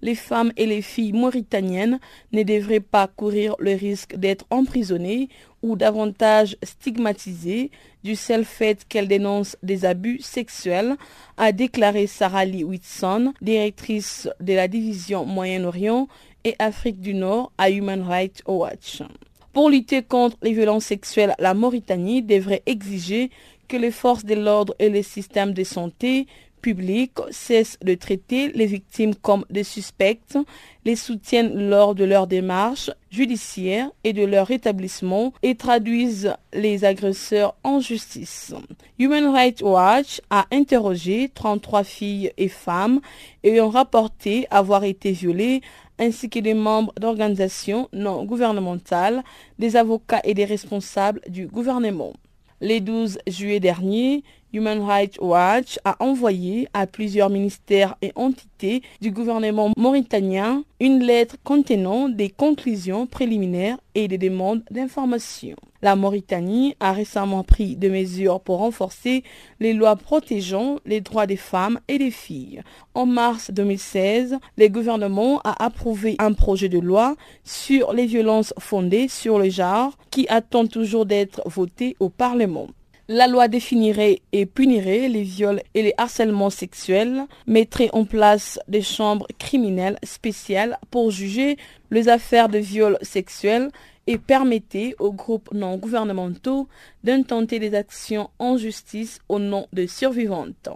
Les femmes et les filles mauritaniennes ne devraient pas courir le risque d'être emprisonnées ou davantage stigmatisées du seul fait qu'elles dénoncent des abus sexuels, a déclaré Sarah Lee Whitson, directrice de la division Moyen-Orient et Afrique du Nord à Human Rights Watch. Pour lutter contre les violences sexuelles, la Mauritanie devrait exiger les forces de l'ordre et les systèmes de santé publics cessent de traiter les victimes comme des suspects, les soutiennent lors de leur démarche judiciaire et de leur établissement et traduisent les agresseurs en justice. Human Rights Watch a interrogé 33 filles et femmes ayant rapporté avoir été violées ainsi que des membres d'organisations non gouvernementales, des avocats et des responsables du gouvernement. Le 12 juillet dernier, Human Rights Watch a envoyé à plusieurs ministères et entités du gouvernement mauritanien une lettre contenant des conclusions préliminaires et des demandes d'information. La Mauritanie a récemment pris des mesures pour renforcer les lois protégeant les droits des femmes et des filles. En mars 2016, le gouvernement a approuvé un projet de loi sur les violences fondées sur le genre qui attend toujours d'être voté au Parlement. La loi définirait et punirait les viols et les harcèlements sexuels, mettrait en place des chambres criminelles spéciales pour juger les affaires de viols sexuels et permettait aux groupes non gouvernementaux d'intenter des actions en justice au nom de survivantes.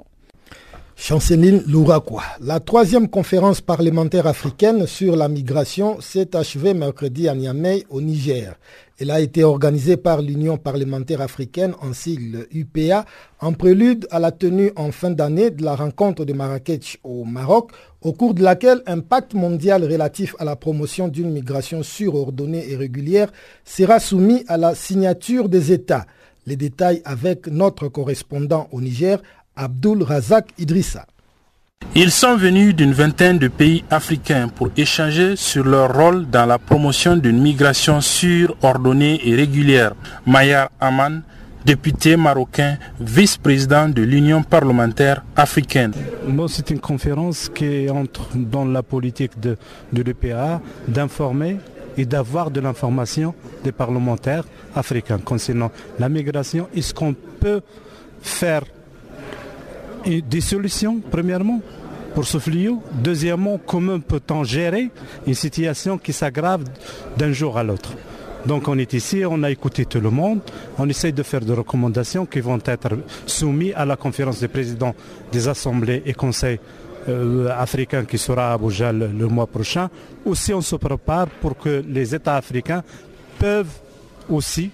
Chanceline Louraquois. La troisième conférence parlementaire africaine sur la migration s'est achevée mercredi à Niamey, au Niger. Elle a été organisée par l'Union parlementaire africaine, en sigle UPA, en prélude à la tenue en fin d'année de la rencontre de Marrakech au Maroc, au cours de laquelle un pacte mondial relatif à la promotion d'une migration surordonnée et régulière sera soumis à la signature des États. Les détails avec notre correspondant au Niger, Abdul Razak Idrissa. Ils sont venus d'une vingtaine de pays africains pour échanger sur leur rôle dans la promotion d'une migration sûre, ordonnée et régulière. Mayar Aman, député marocain, vice-président de l'Union parlementaire africaine. c'est une conférence qui entre dans la politique de, de l'EPA d'informer et d'avoir de l'information des parlementaires africains concernant la migration et ce qu'on peut faire des solutions, premièrement, pour ce fléau. Deuxièmement, comment peut-on gérer une situation qui s'aggrave d'un jour à l'autre? Donc on est ici, on a écouté tout le monde, on essaye de faire des recommandations qui vont être soumises à la conférence des présidents des assemblées et conseils euh, africains qui sera à Abuja le, mois prochain. Aussi on se prépare pour que les États africains peuvent aussi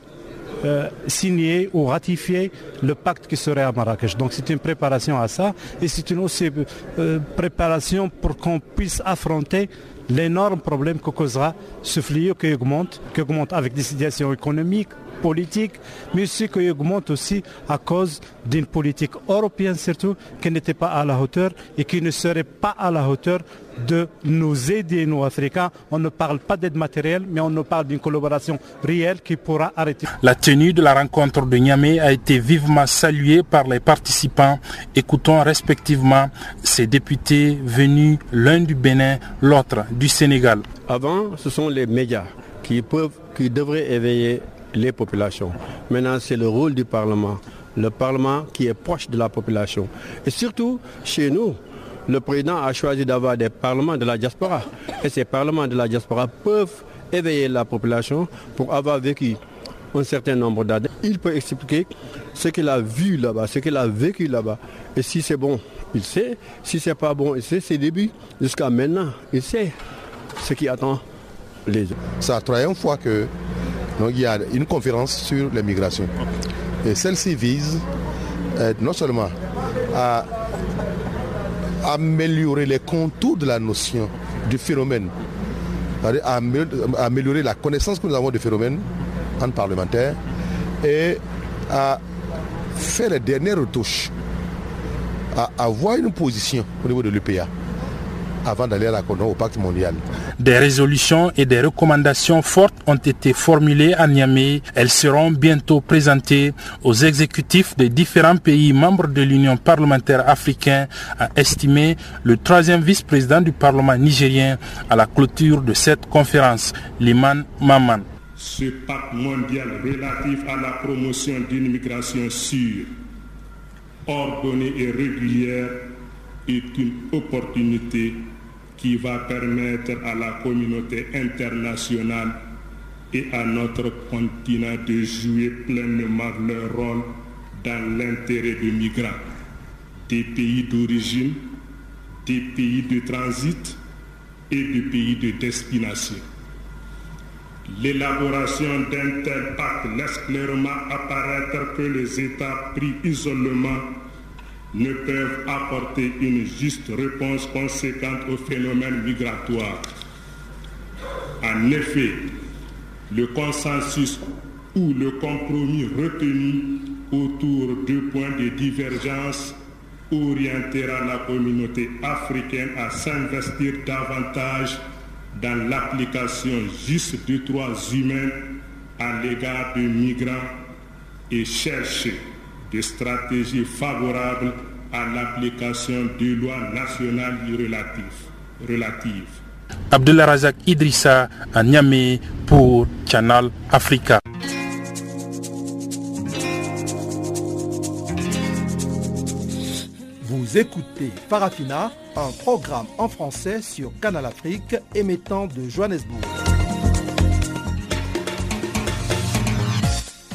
euh, signer ou ratifier le pacte qui serait à Marrakech. Donc c'est une préparation à ça et c'est une aussi euh, préparation pour qu'on puisse affronter l'énorme problème que causera ce fléau qui augmente, qui augmente avec des situations économiques, politiques, mais aussi qui augmente aussi à cause d'une politique européenne surtout qui n'était pas à la hauteur et qui ne serait pas à la hauteur de nous aider, nous Africains. On ne parle pas d'aide matérielle, mais on ne parle d'une collaboration réelle qui pourra arrêter. La tenue de la rencontre de Niamey a été vivement saluée par les participants. Écoutons respectivement ces députés venus l'un du Bénin, l'autre du Sénégal. Avant, ce sont les médias qui, peuvent, qui devraient éveiller les populations. Maintenant, c'est le rôle du Parlement. Le Parlement qui est proche de la population. Et surtout, chez nous, le président a choisi d'avoir des parlements de la diaspora. Et ces parlements de la diaspora peuvent éveiller la population pour avoir vécu un certain nombre d'années. Il peut expliquer ce qu'il a vu là-bas, ce qu'il a vécu là-bas. Et si c'est bon, il sait. Si c'est pas bon, il sait ses débuts. Jusqu'à maintenant, il sait ce qui attend les autres. C'est la troisième fois que il y a une conférence sur l'immigration. Et celle-ci vise euh, non seulement à améliorer les contours de la notion du phénomène, à améliorer la connaissance que nous avons du phénomène en parlementaire et à faire les dernières retouches, à avoir une position au niveau de l'UPA avant d'aller à la au pacte mondial. Des résolutions et des recommandations fortes ont été formulées à Niamey. Elles seront bientôt présentées aux exécutifs des différents pays membres de l'Union parlementaire africaine, a estimé le troisième vice-président du Parlement nigérien à la clôture de cette conférence, Liman Maman. Ce pacte mondial relatif à la promotion d'une migration sûre, ordonnée et régulière est une opportunité qui va permettre à la communauté internationale et à notre continent de jouer pleinement leur rôle dans l'intérêt des migrants, des pays d'origine, des pays de transit et des pays de destination. L'élaboration d'un tel pacte laisse clairement apparaître que les États pris isolement ne peuvent apporter une juste réponse conséquente au phénomène migratoire. En effet, le consensus ou le compromis retenu autour de points de divergence orientera la communauté africaine à s'investir davantage dans l'application juste des droits humains à l'égard des migrants et chercher des stratégies favorables à l'application des lois nationales relatives. relatives. Abdullah Razak Idrissa à Niamey pour Channel Africa. Vous écoutez Farafina, un programme en français sur Canal Afrique émettant de Johannesburg.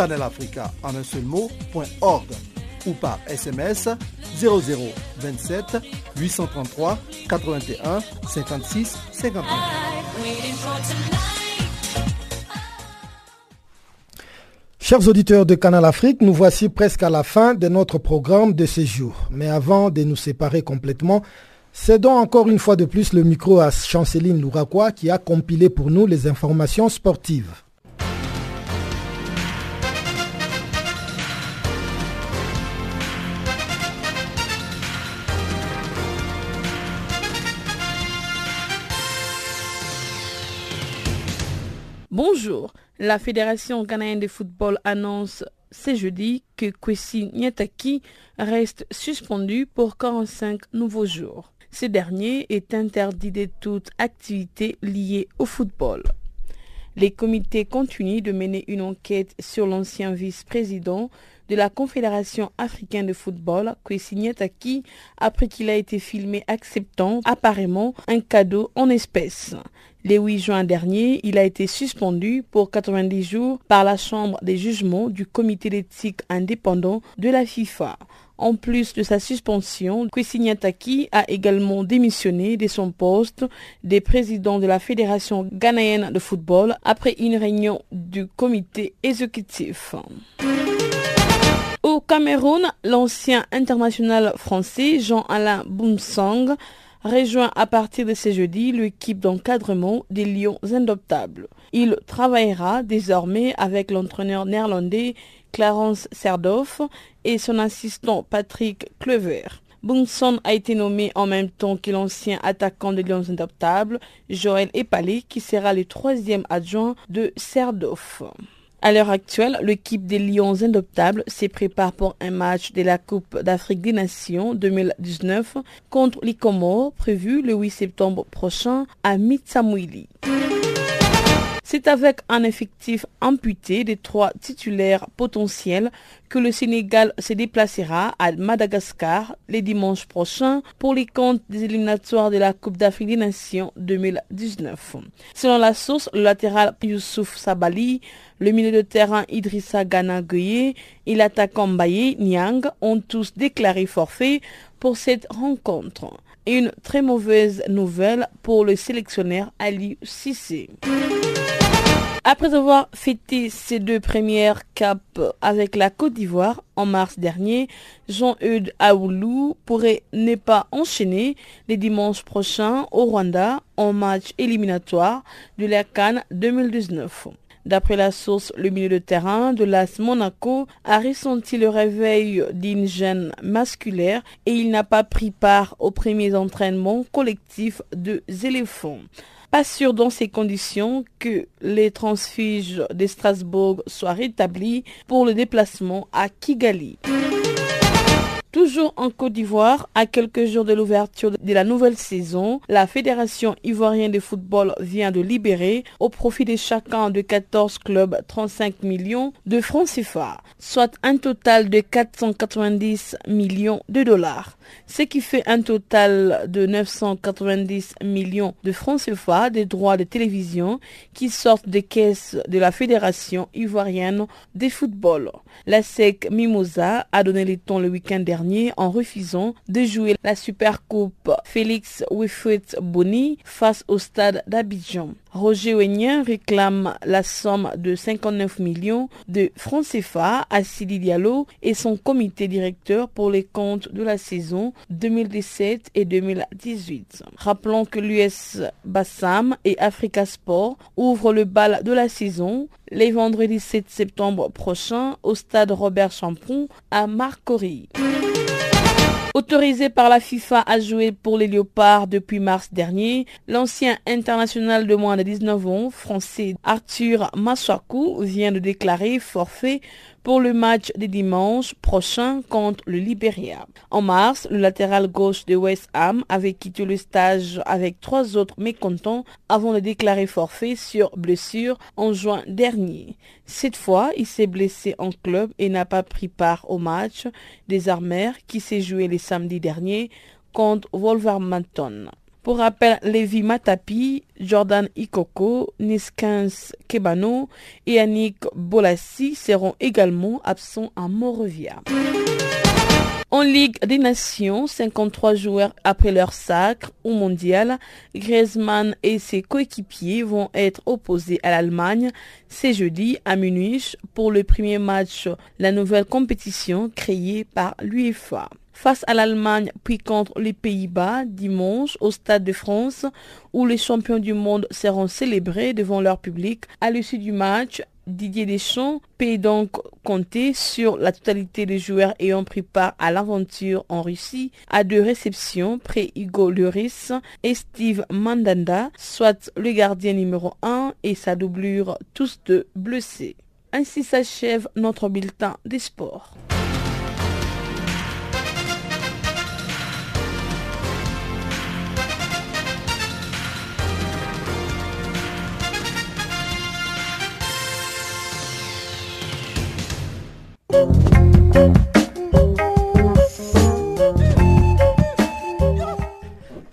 en un seul mot.org ou par SMS 0027 833 81 56 59. Chers auditeurs de Canal Afrique, nous voici presque à la fin de notre programme de ce jour. Mais avant de nous séparer complètement, cédons encore une fois de plus le micro à Chanceline Louraquois qui a compilé pour nous les informations sportives. La Fédération ghanéenne de football annonce ce jeudi que Kwesi Nyataki reste suspendu pour 45 nouveaux jours. Ce dernier est interdit de toute activité liée au football. Les comités continuent de mener une enquête sur l'ancien vice-président de la Confédération africaine de football, Kwesi Nyataki, après qu'il a été filmé acceptant apparemment un cadeau en espèces. Le 8 juin dernier, il a été suspendu pour 90 jours par la Chambre des jugements du comité d'éthique indépendant de la FIFA. En plus de sa suspension, Kwesi a également démissionné de son poste de président de la Fédération ghanéenne de football après une réunion du comité exécutif. Au Cameroun, l'ancien international français Jean-Alain Boumsang rejoint à partir de ce jeudi l'équipe d'encadrement des Lions Indoptables. Il travaillera désormais avec l'entraîneur néerlandais Clarence Serdoff et son assistant Patrick Clever. Bunson a été nommé en même temps que l'ancien attaquant des Lions Indoptables, Joël Epalé, qui sera le troisième adjoint de Serdoff. À l'heure actuelle, l'équipe des Lions Indoptables se prépare pour un match de la Coupe d'Afrique des Nations 2019 contre les Comores prévu le 8 septembre prochain à Mitsamouili. C'est avec un effectif amputé des trois titulaires potentiels que le Sénégal se déplacera à Madagascar les dimanches prochains pour les comptes des éliminatoires de la Coupe d'Afrique des Nations 2019. Selon la source, le latéral Youssouf Sabali, le milieu de terrain Idrissa Gana Gueye et l'attaquant Mbaye Niang ont tous déclaré forfait pour cette rencontre. Une très mauvaise nouvelle pour le sélectionneur Ali Sissé. Après avoir fêté ses deux premières capes avec la Côte d'Ivoire en mars dernier, Jean-Eudes Aoulou pourrait ne pas enchaîner les dimanches prochains au Rwanda en match éliminatoire de la Cannes 2019. D'après la source, le milieu de terrain de l'AS Monaco a ressenti le réveil d'une gêne masculaire et il n'a pas pris part aux premiers entraînements collectifs de éléphants. Pas sûr dans ces conditions que les transfuges de Strasbourg soient rétablis pour le déplacement à Kigali. Toujours en Côte d'Ivoire, à quelques jours de l'ouverture de la nouvelle saison, la Fédération ivoirienne de football vient de libérer au profit de chacun de 14 clubs 35 millions de francs CFA, soit un total de 490 millions de dollars, ce qui fait un total de 990 millions de francs CFA des droits de télévision qui sortent des caisses de la Fédération ivoirienne de football. La SEC Mimosa a donné les tons le week-end dernier en refusant de jouer la Supercoupe Félix Wilfried Boni face au stade d'Abidjan. Roger Wenien réclame la somme de 59 millions de francs CFA à Sidi Diallo et son comité directeur pour les comptes de la saison 2017 et 2018. Rappelons que l'US Bassam et Africa Sport ouvrent le bal de la saison les vendredis 7 septembre prochain au stade Robert Champon à Marcory. Autorisé par la FIFA à jouer pour les Léopards depuis mars dernier, l'ancien international de moins de 19 ans, français Arthur Massakou, vient de déclarer forfait pour le match de dimanche prochain contre le Liberia. En mars, le latéral gauche de West Ham avait quitté le stage avec trois autres mécontents avant de déclarer forfait sur blessure en juin dernier. Cette fois, il s'est blessé en club et n'a pas pris part au match des armères qui s'est joué les samedis derniers contre Wolverhampton. Pour rappel, Lévi Matapi, Jordan Ikoko, Niskins Kebano et Yannick Bolassi seront également absents à Morovia. En Ligue des Nations, 53 joueurs après leur sacre au mondial, Griezmann et ses coéquipiers vont être opposés à l'Allemagne ce jeudi à Munich pour le premier match de la nouvelle compétition créée par l'UEFA face à l'Allemagne puis contre les Pays-Bas dimanche au Stade de France où les champions du monde seront célébrés devant leur public. À l'issue du match, Didier Deschamps peut donc compter sur la totalité des joueurs ayant pris part à l'aventure en Russie à deux réceptions près Hugo Lloris et Steve Mandanda, soit le gardien numéro 1 et sa doublure, tous deux blessés. Ainsi s'achève notre bulletin des sports.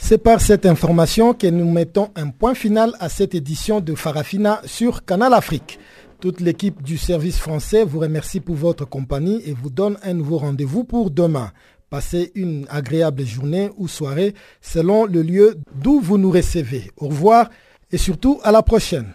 C'est par cette information que nous mettons un point final à cette édition de Farafina sur Canal Afrique. Toute l'équipe du service français vous remercie pour votre compagnie et vous donne un nouveau rendez-vous pour demain. Passez une agréable journée ou soirée selon le lieu d'où vous nous recevez. Au revoir et surtout à la prochaine.